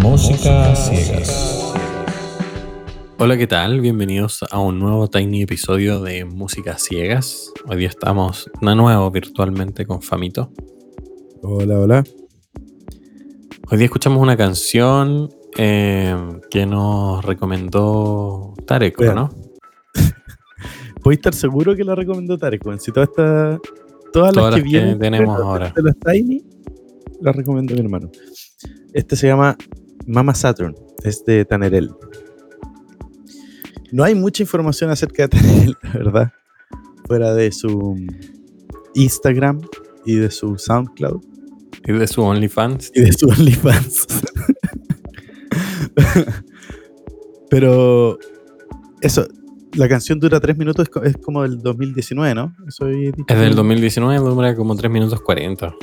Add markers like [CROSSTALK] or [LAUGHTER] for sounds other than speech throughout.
Música ciegas. Hola, ¿qué tal? Bienvenidos a un nuevo tiny episodio de Música Ciegas. Hoy día estamos de nuevo virtualmente con Famito. Hola, hola. Hoy día escuchamos una canción eh, que nos recomendó Tarek. ¿no? [LAUGHS] Puedes estar seguro que la recomendó Tarek. Si todas estas. Todas, Todas las que las que vienen tenemos de- ahora. De los Tiny, las recomendó mi hermano. Este se llama Mama Saturn. Es de Tanerel. No hay mucha información acerca de [LAUGHS] Tanerel, la verdad. Fuera de su Instagram y de su SoundCloud Y de su OnlyFans. y de su OnlyFans. [LAUGHS] Pero eso, la canción dura 3 minutos, es co- es como del 2019, ¿no? Eso dicho. Es del 2019, dura como 3 minutos 40.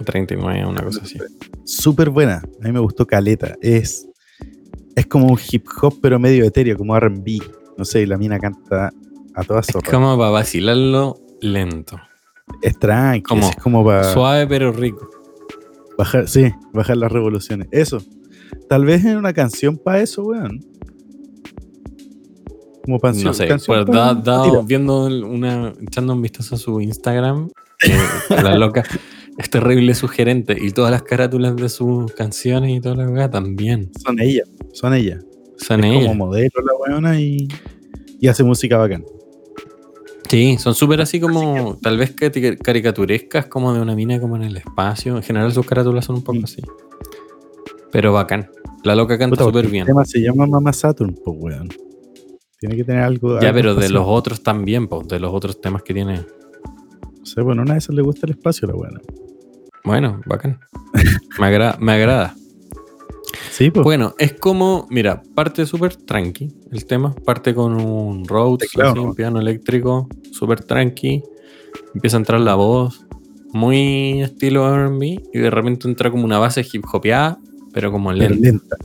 O 39, una cosa así. Súper buena, a mí me gustó Caleta. Es, es como un hip hop, pero medio etéreo, como RB. No sé, y la mina canta a todas Es como para vacilarlo lento. Es tranqui, como es como para Suave pero rico. bajar, sí, bajar las revoluciones. Eso. Tal vez en una canción para eso, weón. Como canción. No sé, canción pues, da- viendo una, echando un vistazo a su Instagram, eh, la loca es terrible sugerente y todas las carátulas de sus canciones y toda la weá también. Son ellas, son ellas. Son es ellas. como modelo la weona y, y hace música bacán. Sí, son súper así como, tal vez cari- caricaturescas, como de una mina como en el espacio. En general sus carátulas son un poco Mm. así. Pero bacán. La loca canta súper El bien. tema se llama Mama Saturn, pues weón. Tiene que tener algo. Ya, algo pero de los otros también, pues, de los otros temas que tiene. O sea, bueno, a una de esas le gusta el espacio a la weona. Bueno, bacán. Me, agra- me agrada. Sí, pues. Bueno, es como, mira, parte súper tranqui el tema, parte con un Rhodes, así, un piano eléctrico, súper tranqui, empieza a entrar la voz, muy estilo RB, y de repente entra como una base hip hopeada, pero como pero lenta. lenta.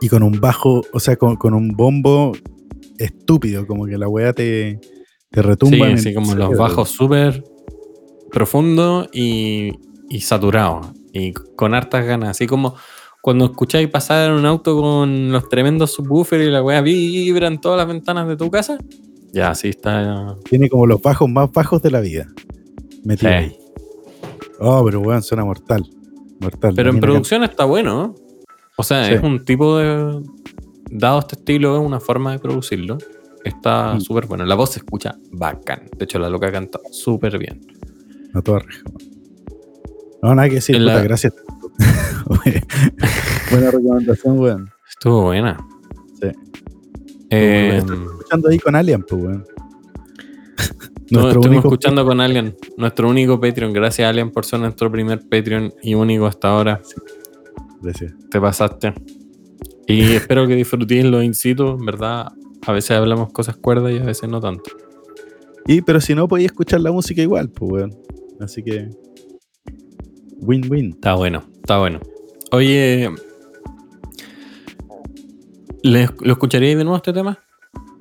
Y con un bajo, o sea, con, con un bombo estúpido, como que la wea te, te retumba. Sí, en el como los bajos súper profundos y, y saturados, y con hartas ganas, así como cuando escucháis pasar en un auto con los tremendos subwoofers y la weá vibra en todas las ventanas de tu casa. Ya, así está. Tiene como los bajos más bajos de la vida. Metido Sí. ahí. Oh, pero weón, suena mortal. Mortal. Pero en producción está bueno. ¿no? O sea, Sí. es un tipo de. Dado este estilo, es una forma de producirlo. Está Mm. súper bueno. La voz se escucha bacán. De hecho, la loca canta súper bien. A toda reja. No, nada que decir, En puta, la- gracias. [LAUGHS] Buena recomendación, weón. Estuvo buena. Sí. Eh, Estoy escuchando ahí con Alien, pues, weón. [LAUGHS] no, estuvimos único- escuchando con Alien, nuestro único Patreon. Gracias, Alien, por ser nuestro primer Patreon y único hasta ahora. Gracias. Te pasaste. Y espero que disfrutéis los incitos, en ¿verdad? A veces hablamos cosas cuerdas y a veces no tanto. Y, pero si no, podía escuchar la música igual, pues, weón. Así que. Win-win. Está bueno, está bueno. Oye, ¿le- ¿lo escucharíais de nuevo este tema?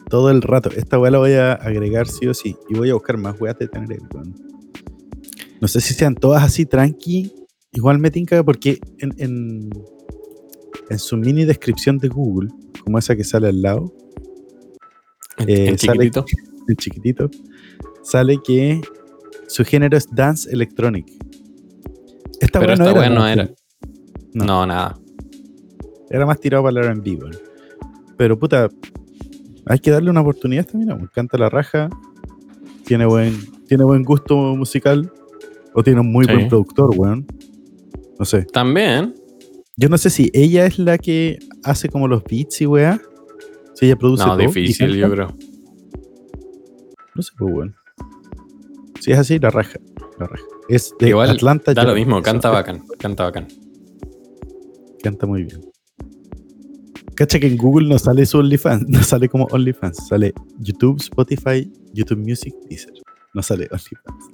Todo el rato. Esta weá la voy a agregar sí o sí. Y voy a buscar más weas de tener weón. No sé si sean todas así tranqui. Igual me tinca porque en, en, en su mini descripción de Google, como esa que sale al lado, En, Eh, en sale- chiquitito. [LAUGHS] en chiquitito, sale que su género es dance electronic. Esta Pero esta no dance era. No. No, nada. Era más tirado para el R&B, weón. Pero puta, hay que darle una oportunidad también. weón. Canta la raja, tiene buen, tiene buen gusto musical o tiene un muy Sí. buen productor, weón. No sé. También. Yo no sé si ella es la que hace como los beats y weá. Si ella produce No, todo difícil, yo creo. No sé, pues, weón. Si es así, la raja. La raja. Es de Igual Atlanta. Da lo mismo, Eso, canta bacán. Canta bacán. Canta muy bien. Cacha que en Google no sale su OnlyFans, no sale como OnlyFans, sale YouTube, Spotify, YouTube Music, Deezer. No sale OnlyFans.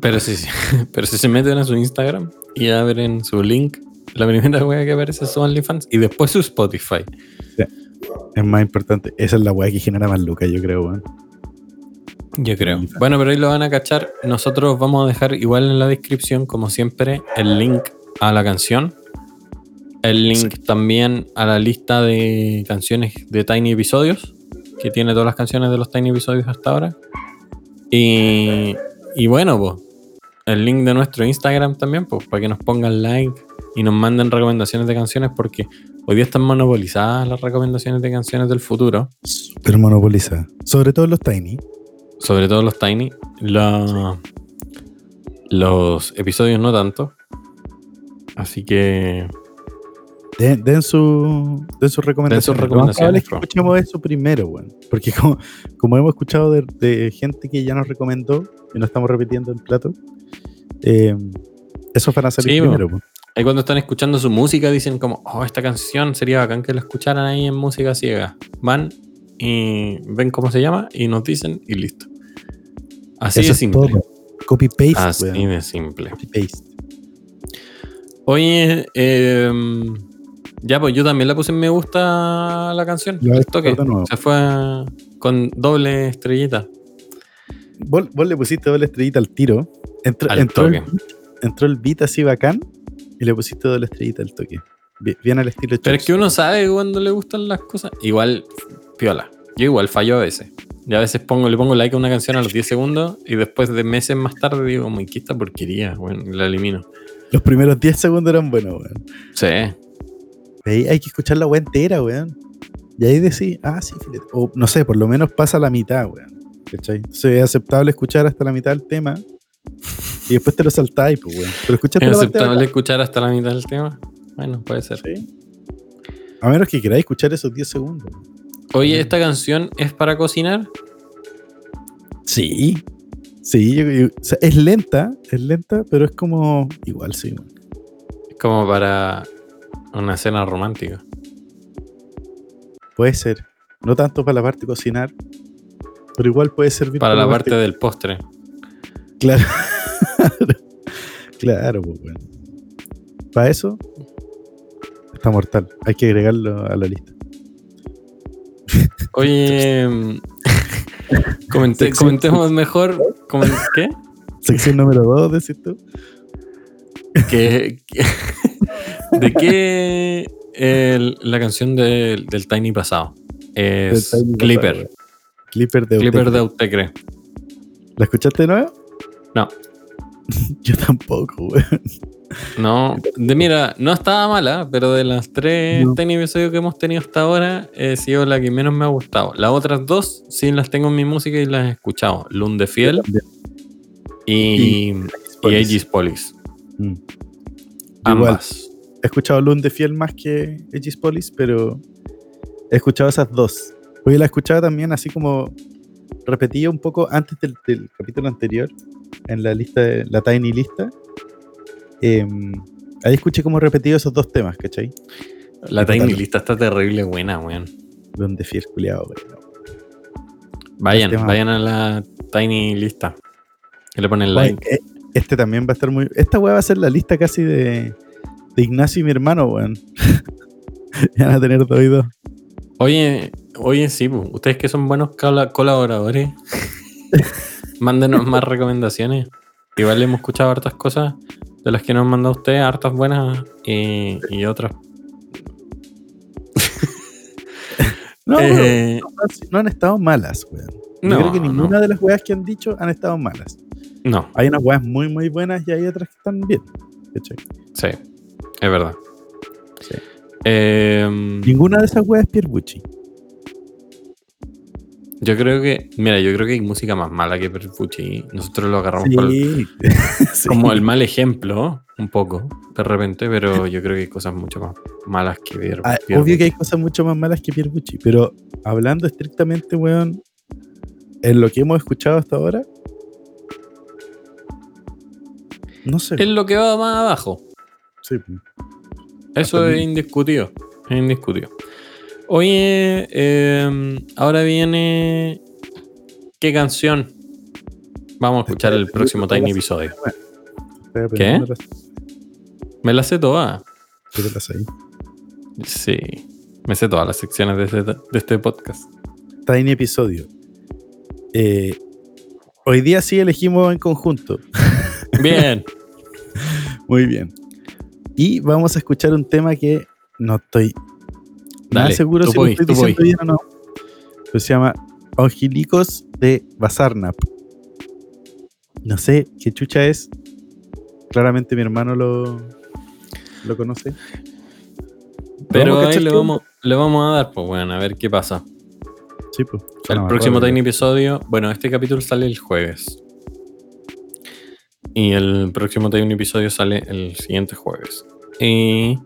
Pero si, [LAUGHS] pero si se meten a su Instagram y abren su link, la primera [LAUGHS] wea que aparece es su OnlyFans y después su Spotify. Es más importante. Esa es la weá que genera más lucas, yo creo, weón. Yo creo. Bueno, pero ahí lo van a cachar. Nosotros vamos a dejar igual en la descripción, como siempre, el link a la canción. El link también a la lista de canciones de Tiny Episodios, que tiene todas las canciones de los Tiny Episodios hasta ahora. Y, y bueno, pues, el link de nuestro Instagram también, pues, para que nos pongan like y nos manden recomendaciones de canciones, porque hoy día están monopolizadas las recomendaciones de canciones del futuro. Super monopolizada. Sobre todo los Tiny. sobre todo los Tiny. La- los episodios no tanto. Así que Den, den su, den sus recomendaciones. Que escuchemos eso primero, weón. Porque como, como hemos escuchado de, de gente que ya nos recomendó, y no estamos repitiendo el plato, eh, esos van a salir Sí, primero, weón. Ahí cuando están escuchando su música dicen como, oh, esta canción sería bacán que la escucharan ahí en música ciega. Van y ven cómo se llama y nos dicen y listo. Así Eso de es simple. todo. Copy-paste, Así weón. de simple. Copy-paste. Oye, eh, ya pues yo también le puse en me gusta la canción. Ya, al toque. de nuevo. Se fue con doble estrellita. Vos, vos le pusiste doble estrellita al tiro. Entró, Al entró, el, toque. entró el beat así bacán y le pusiste doble estrellita al toque. Bi- Bien al estilo Pero es que uno sabe cuando le gustan las cosas. Igual, piola. Yo igual fallo a veces. Y a veces pongo, le pongo like a una canción a los 10 segundos y después de meses más tarde digo, como, ¿qué esta porquería? Bueno, la elimino. Los primeros 10 segundos eran buenos, weón. Sí. Ahí hay que escuchar la weá entera, weón. Y ahí decís, ah, sí, filete. O no sé, por lo menos pasa la mitad, weón. ¿Cachai? Entonces es aceptable escuchar hasta la mitad del tema. Y después te lo saltáis, pues, weón. Pero escuchaste ¿Es aceptable escuchar hasta la mitad del tema? Bueno, puede ser. Sí. A menos que queráis escuchar esos 10 segundos. Oye, ¿esta canción es para cocinar? Sí. Sí, yo- yo- o sea, es lenta, es lenta, pero es como. Igual, sí. Es como para una cena romántica. Puede ser. No tanto para la parte de cocinar, pero igual puede servir Para la parte del postre. Claro. [LAUGHS] claro, pues. Para eso está mortal. Hay que agregarlo a la lista. Oye, [LAUGHS] comenté- Sección- comentemos [LAUGHS] mejor. ¿Qué? Sección número 2, decís tú. ¿De qué el- la canción del, del Tiny pasado? Es Tiny Clipper. pasado, Clipper de Clipper Utecre. de Autecre. ¿La escuchaste de nuevo? No, [LAUGHS] Yo tampoco, weón. no. De, mira, no estaba mala, pero de las tres No. Episodios que hemos tenido hasta ahora, he sido la que menos me ha gustado. Las otras dos sí las tengo en mi música y las he escuchado. Lund de Fiel y, y. Aegis Police. Mm. Ambas. He escuchado Lund de Fiel más que Aegis Police, pero he escuchado esas dos. Hoy la escuchaba también así como repetía un poco antes del, del capítulo anterior, en la lista, de, la Tiny lista. Em, ahí escuché como repetido esos dos temas, ¿cachai? La. Tiny lista está terrible buena, weón. Lund de Fiel, culiado, weón. Vayan, vayan a la Tiny lista. Que le ponen like. eh, Este también va a estar muy. Esta weá va a ser la lista casi de, de Ignacio y mi hermano, weón. [LAUGHS] Ya van a tener dos y dos. Oye, oye, sí, ustedes que son buenos cola- colaboradores, [LAUGHS] mándenos más recomendaciones. Igual hemos escuchado hartas cosas de las que nos han mandado ustedes, hartas buenas y, y otras. [LAUGHS] No, Eh, no han estado malas, weón. No, creo que no, ninguna de las weas que han dicho han estado malas. no, Hay unas weas muy, muy buenas y hay otras que están bien. sí, es verdad. Sí. Eh, Ninguna de esas weas es Pierbucci. Yo creo que, mira, yo creo que hay música más mala que Perfucci. Nosotros lo agarramos por el- Sí. [LAUGHS] Sí. como el mal ejemplo, un poco, de repente, pero yo creo que hay cosas mucho más malas que Pier. Ah, obvio que hay cosas mucho más malas que Pierbucci, pero hablando estrictamente, weón, en lo que hemos escuchado hasta ahora, no sé. Es lo que va más abajo. Sí. Eso es indiscutido. Es indiscutido. Oye, eh, ahora viene. ¿Qué canción? Vamos a escuchar el próximo Tiny episodio. Las- Me la sé toda. ¿Qué te pasa ahí? Sí. Me sé todas las secciones de este, de este podcast. Tiny episodio. Eh, Hoy día sí elegimos en conjunto. [LAUGHS] Bien. Muy bien. Y vamos a escuchar un tema que no estoy nada Dale, seguro tú si voy, lo estoy diciendo bien o no. Pero se llama Angilicos de Bazarnap. No sé qué chucha es. Claramente mi hermano lo, lo conoce. Pero Vamos ahí le vamos, le vamos a dar, pues bueno, a ver qué pasa. Sí, pues. El próximo Tiny episodio, bueno, este capítulo sale el jueves. Y el próximo Tiny episodio sale el siguiente jueves. Y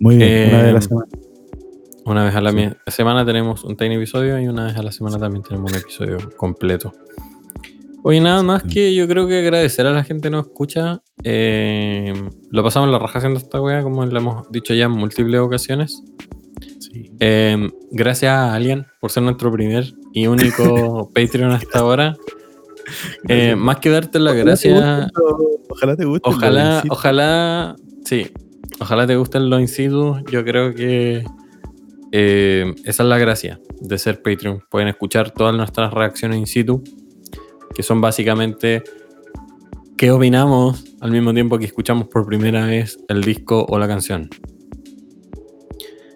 Muy bien, una vez a la Eh, semana. Una vez a la Sí. semana tenemos un Tiny episodio y una vez a la semana también tenemos un episodio completo. Oye, nada más que yo creo que agradecer a la gente que nos escucha. Eh, lo pasamos la raja haciendo esta wea, como lo hemos dicho ya en múltiples ocasiones. Sí. Eh, gracias a Alien por ser nuestro primer y único [LAUGHS] Patreon hasta ahora. Eh, más que darte la gracia, Ojalá te guste. ojalá, ojalá, sí, ojalá te gusten los in situ. Yo creo que eh, esa es la gracia de ser Patreon. Pueden escuchar todas nuestras reacciones in situ, que son básicamente qué opinamos al mismo tiempo que escuchamos por primera vez el disco o la canción.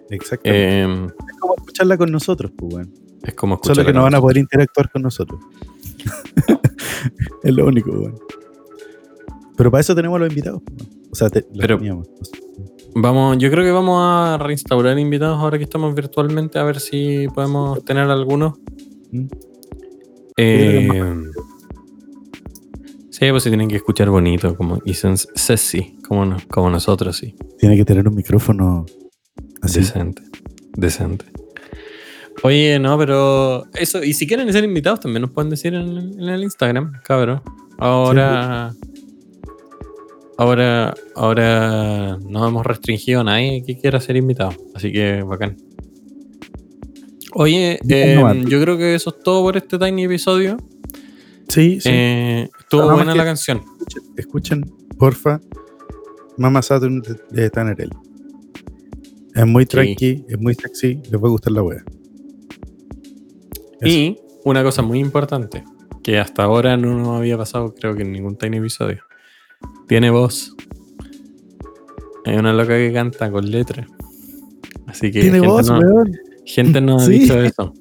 Exactamente. Eh, es como escucharla con nosotros, pues, weón. es como Solo que no van a poder interactuar con nosotros. [LAUGHS] es lo único. Pero para eso tenemos a los invitados. pues. O sea, te, los Pero- teníamos. Vamos, yo creo que vamos a reinstaurar invitados ahora que estamos virtualmente a ver si podemos tener algunos. ¿Mm? Eh, sí, pues se tienen que escuchar bonito, como y sen- sexy, como, no- como nosotros, sí. Tiene que tener un micrófono así. Decente. Decente. Oye, no, pero eso, y si quieren ser invitados también nos pueden decir en, en el Instagram, cabrón. Ahora, ahora, ahora no hemos restringido a nadie que quiera ser invitado, así que bacán. Oye, eh, nomás. yo creo que eso es todo por este tiny episodio. Sí, sí. Eh, estuvo Nada buena la canción. escuchen, escuchen, porfa, Mama Saturn de, de. Es muy tranqui, es muy sexy, les va a gustar la wea. Eso. Y una cosa muy importante, que hasta ahora no nos había pasado, creo que en ningún tiny episodio. Tiene voz. Hay una loca que canta con letra. Así que Tiene gente, voz, no- weón. gente nos ha [LAUGHS] Sí. dicho eso.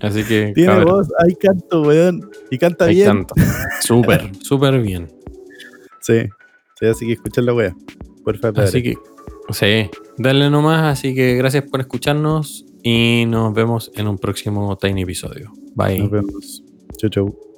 Así que Tiene cabrón, voz, hay canto, weón. Y canta ahí bien. canta. [LAUGHS] Súper, súper bien. Sí, sí, así que escuchen la wea. Porfa, padre. Así que, sí, dale nomás. Así que gracias por escucharnos y nos vemos en un próximo Tiny episodio. Bye. Nos vemos. Chau, chau.